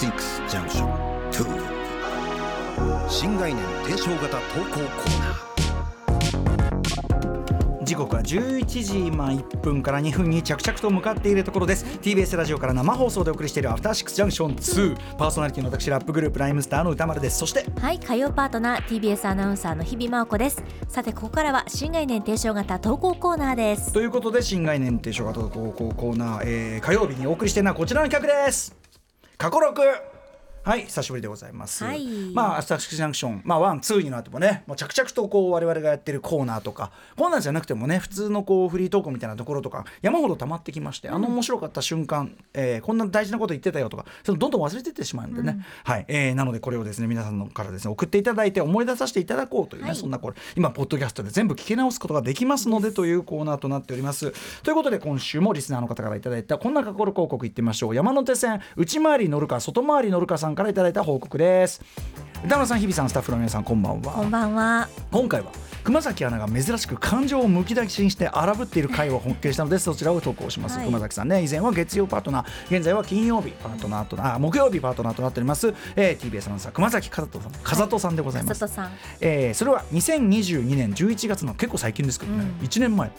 シックスジャンクション2新概念提唱型投稿コーナー。時刻は11時今1分から2分に着々と向かっているところです。TBS ラジオから生放送でお送りしているアフターシックスジャンクション2パーソナリティの私ラップグループライムスターの歌丸です。そしてはい火曜パートナー TBS アナウンサーの日々真央子です。さてここからは新概念提唱型投稿コーナーです。ということで新概念提唱型投稿コーナー、えー、火曜日にお送りしているのはこちらの企画です過去6はい久しぶりでございます、はい。まあアスタックスジャンクションまあワンツーになってもねもう着々とこう我々がやってるコーナーとかコーナーじゃなくてもね普通のこうフリートークみたいなところとか山ほど溜まってきまして、あの面白かった瞬間、えーこんな大事なこと言ってたよとかそのどんどん忘れていってしまうんでね、はい、えーなのでこれをですね皆さんのからですね送っていただいて思い出させていただこうというね、はい。そんなこれ今ポッドキャストで全部聞き直すことができますのでというコーナーとなっております。ということで今週もリスナーの方からいただいたこんな過去広告いってみましょう。山手線内回り乗るか外回り乗るかさんからいただいた報告です。歌村さん日比さんスタッフの皆さんこんばんは。こんばんは。今回は熊崎アナが珍しく感情をむき出しにして荒ぶっている回を発見したのでそちらを投稿します、はい。熊崎さんね以前は月曜パートナー現在は金曜日パートナーとなあ木曜日パートナーとなっております、えー、TBS アナウンサー熊崎和人さん風人さんでございます、佐藤さん。えーそれは2022年11月の結構最近ですけどね、うん。1年前、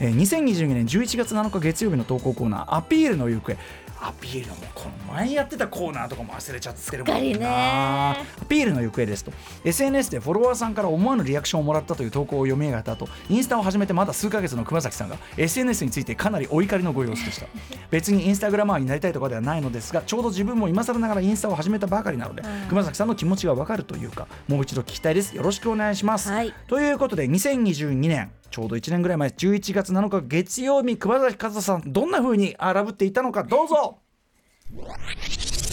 えー2022年11月7日月曜日の投稿コーナー「アピールの行方」アピールのもうこの前やってたコーナーとかも忘れちゃってるもんな。アピールの行方ですと。SNS でフォロワーさんから思わぬリアクションをもらったという投稿を読み上げた後インスタを始めてまだ数ヶ月の熊崎さんが SNS についてかなりお怒りのご様子でした。別にインスタグラマーになりたいとかではないのですがちょうど自分も今更ながらインスタを始めたばかりなので、うん。熊崎さんの気持ちがわかるというかもう一度聞きたいです。よろしくお願いします、はい。ということで2022年ちょうど1年ぐらい前11月7日月曜日熊崎和人さんどんな風に荒ぶっていたのかどうぞ。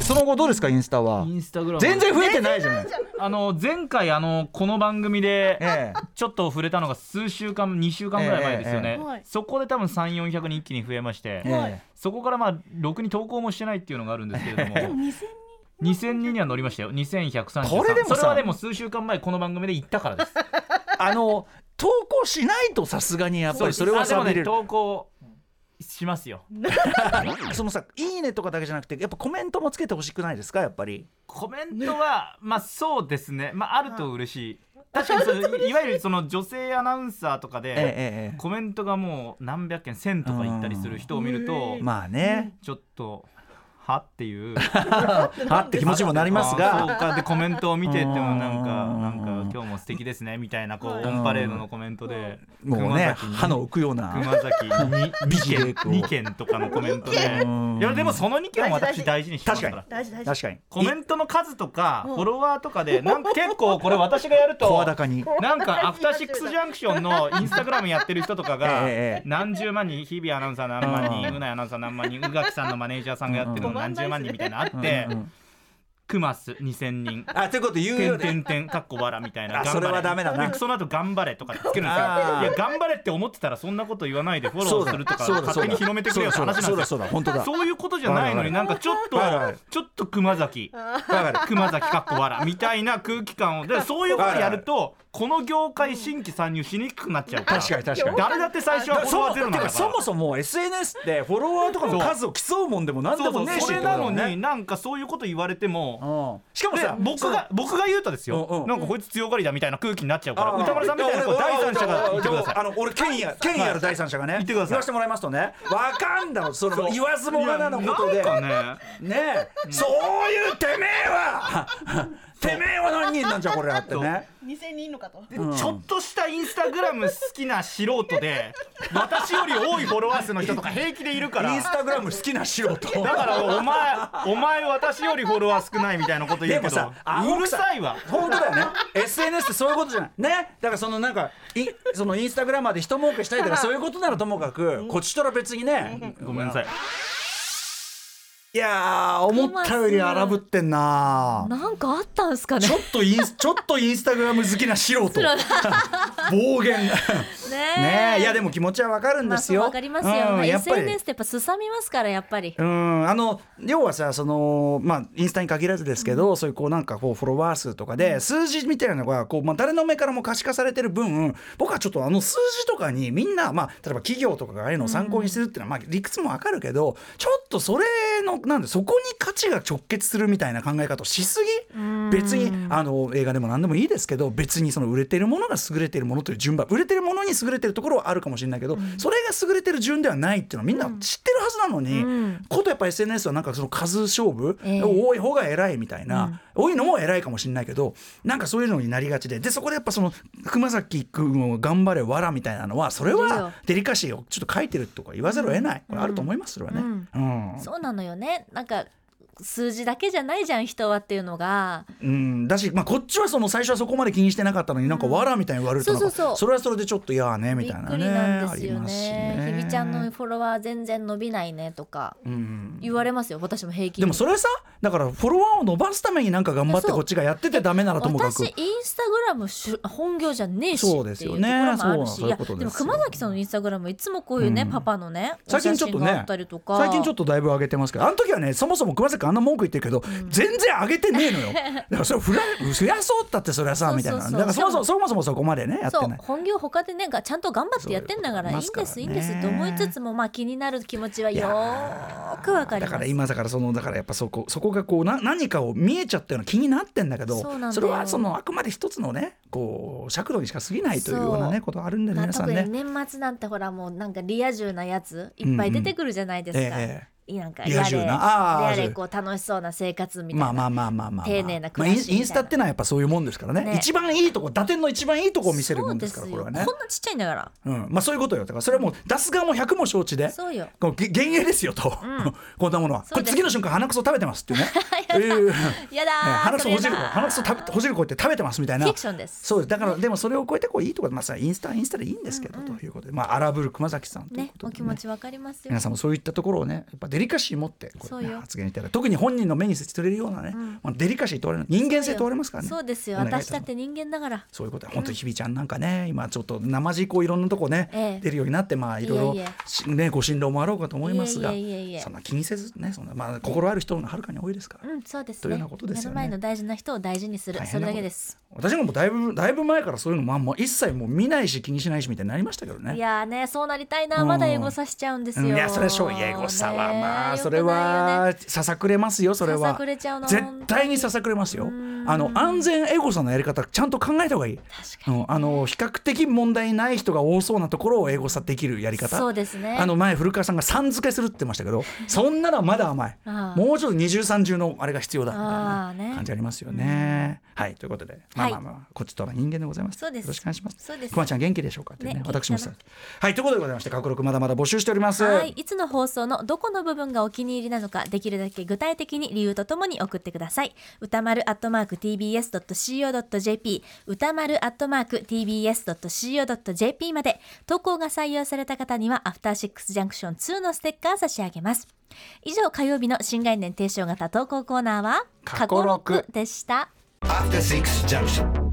その後どうですかインスタは？インスタグラム。全然増えてないじゃない。あの前回あのこの番組でええ。ちょっと触れたのが数週間2週間ぐらい前ですよね、えええそこで多分3400人一気に増えまして、えそこからまあろくに投稿もしてないっていうのがあるんですけれども。でも2000 2000人には乗りましたよ。2133これでもさそれはでも数週間前この番組で言ったからです。あの投稿しないとさすがにやっぱりそれはさびれる。投稿しますよ。そのさ「いいね」とかだけじゃなくてやっぱコメントもつけてほしくないですかやっぱり？コメントはまあそうですね。まああると嬉しい。確かにそのいわゆるその女性アナウンサーとかで、ええええコメントがもう何百件1000とかいったりする人を見ると、まあね。ちょっとはっていう。はって気持ちもなりますあそうがか。でコメントを見ててもなんかうん。なんか今日も素敵ですねみたいなこうオンパレードのコメントでもうね歯の浮くような熊崎に美2件形を。2件とかのコメントで。うん。いやでもその2件は私大事にしてますから。確かに。コメントの数とかうん。フォロワーとかでなんか結構これ私がやると声高に。なんかアフターシックスジャンクションのインスタグラムやってる人とかが何十万人日比アナウンサー何万人うなアナウンサー何万人宇垣さんのマネージャーさんがやってるの何十万人みたいなのあってクマス2000人。あということ言うてんよね。てんてんかっこわらみたいなあそれはダメだな。でその後頑張れとかつけるんですよ。いや頑張れって思ってたらそんなこと言わないでフォローするとか勝手に広めてくれよって話なんですよ。そうだ本当だ。そういうことじゃないのになんかちょっとはいはい。ちょっと熊崎。熊崎かっこわらみたいな空気感を。でそういうことやるとこの業界新規参入しにくくなっちゃうから。確かに確かに。誰だって最初はフォロワーゼロなんだからそもそも SNS ってフォロワーとかの数を競うもんでもなんでもねえしうそれなのになんかそういうこと言われても。うん。しかもでさ僕が僕が言うとですよ、なんかこいつ強がりだみたいな空気になっちゃうから。歌丸さんみたいな第三者が言ってください。あの俺権威あ権威ある第三者がね。言ってください。言わせてもらいますとね。わかんだろその言わずもがなのことで。ね。そういうてめえはてめえは何人なんじゃこれあってね。2000人いるのかと。うんちょっとしたインスタグラム好きな素人で 私より多いフォロワー数の人とか平気でいるから。インスタグラム好きな素人。だからお前お前私よりフォロワー少ないみたいなこと言うけどでもさあうるさいわ。本当だよね。SNS ってそういうことじゃない。ね。だからそのなんかいそのインスタグラマーで人儲けしたいとか そういうことならともかくこっちとら別にね。ごめんなさいいやー思ったより荒ぶってんな。なんかあったんすかね。ちょっとインス ちょっとインスタグラム好きな素人。暴言。ねいやでも気持ちはわかるんですよ、まあかりますよ、SNS ってやっぱすさみますからやっぱり。うんあの要はさそのまあインスタに限らずですけど、そういうこうなんかこうフォロワー数とかで数字みたいなのがこう、まあ、誰の目からも可視化されてる分僕はちょっとあの数字とかにみんな、まあ、例えば企業とかがああいうのを参考にするっていうのは、まあ、理屈もわかるけどちょっとそれのなんでそこに価値が直結するみたいな考え方をしすぎ別にあの映画でも何でもいいですけど別にその売れてるものが優れてるものという順番売れてるものに優れてるところはあるかもしれないけど、それが優れてる順ではないっていうのはみんな知ってるはずなのに、うん。ことやっぱ SNS はなんかその数勝負、ええ。多い方が偉いみたいな、多いのも偉いかもしれないけどなんかそういうのになりがちででそこでやっぱその熊崎君を頑張れわらみたいなのはそれはデリカシーをちょっと書いてるとか言わざるを得ない、これあると思いますそれはね。うん。そうなのよね。なんか数字だけじゃないじゃん人はっていうのが。うん、だし、まあ、こっちはその最初はそこまで気にしてなかったのになんかわらみたいに言われるとそうそうそう。それはそれでちょっと嫌ねみたいなねなんですありよますしね。ひびちゃんのフォロワー全然伸びないねとかうん。言われますよ私も平気でもそれさだからフォロワーを伸ばすためになんか頑張ってこっちがやっててダメならともかく。私インスタグラム本業じゃねえしそうっていうとこですよねろもあるし。そうそういうことでも熊崎さんのインスタグラムいつもこういうね、うんパパのねお最近ちょっとね最近ちょっとだいぶ上げてますけどあの時はね。そもそも熊崎君あんな文句言ってるけど、全然上げてねえのよ。だからそれふら増やそうったってそれはさみたいな。だからそもそもそもそもそこまでねやってない。本業他でねがちゃんと頑張ってやってんだからいいんですいいんですと思いつつもまあ気になる気持ちはよーくわかります。だから今だからそのだからやっぱそこそこがこうな何かを見えちゃったような気になってんだけどそれはそのあくまで一つのねこう尺度にしか過ぎないというようなねことあるんでまあ、皆さん特にね。年末なんてほらもうなんかリア充なやついっぱい出てくるじゃないですか、ええいいなんかやれやれこう楽しそうな生活みたいな、まあまあまあまあまあ、まあ、丁寧な暮らしインスタってのはやっぱそういうもんですからね。ね。一番いいとこ打点の一番いいとこを見せるもんですからこれはね。こんなちっちゃいんだから。うん、まあそういうことよ。だからそれはもう出す側も100も承知で。そうよ。こうげ幻影ですよと、こんなものは。これ次の瞬間鼻くそ食べてますっていうね。えー。やだー鼻くそほじる鼻くそ食べほじるこうやって食べてますみたいな。フィクションです。そうです。だからでもそれを超えてこういいとこまあさインスタはインスタでいいんですけど、ということで。まあ荒ぶる熊崎さんというねことで、お気持ちわかりますよ。皆さんもそういったところをねやっぱデリカシー持ってこう、ね、発言いただ特に本人の目に取れるようなね、まあ、デリカシー問われる。人間性問われますからね。そうですよ。私だって人間だから。そういうこと本当に日々ちゃんなんかね今ちょっと生地こういろんなとこね、ええ。出るようになってまあいろいろねご心労もあろうかと思いますがそんな気にせずねそんなまあ心ある人がはるかに多いですから、うんそうですというよねうなことですよね。目の前の大事な人を大事にする。それだけです私がもうだいぶだいぶ前からそういうのまあもう一切もう見ないし気にしないしみたいになりましたけどね。いやーねそうなりたいなまだエゴさしちゃうんですよ、うんいやそれはしょう。エゴさはねまあそれはささくれますよそれは。ささくれちゃうの絶対にささくれますよ。あの安全エゴさんのやり方ちゃんと考えた方がいい。確かにうんあの比較的問題ない人が多そうなところをエゴサできるやり方。そうですね。あの前古川さんがさん付けするって言ってましたけど そんなのはまだ甘い。もうちょっと二重三重のあれが必要だみたいあな感じありますよね。はいということでまあまあまあ、こっちとは人間でございます。そうです。よろしくお願いします。そうです。くまちゃん元気でしょうか？ってねね私もはいということでございまして過去録まだまだ募集しております。はい、いつの放送のどこの部分がお気に入りなのかできるだけ具体的に理由とともに送ってください。歌丸アットマーク tbs.co.jp 歌丸アットマーク tbs.co.jp まで投稿が採用された方にはアフターシックスジャンクション2のステッカー差し上げます。以上火曜日の新概念提唱型投稿コーナーは過去録でした After Six Junction. 2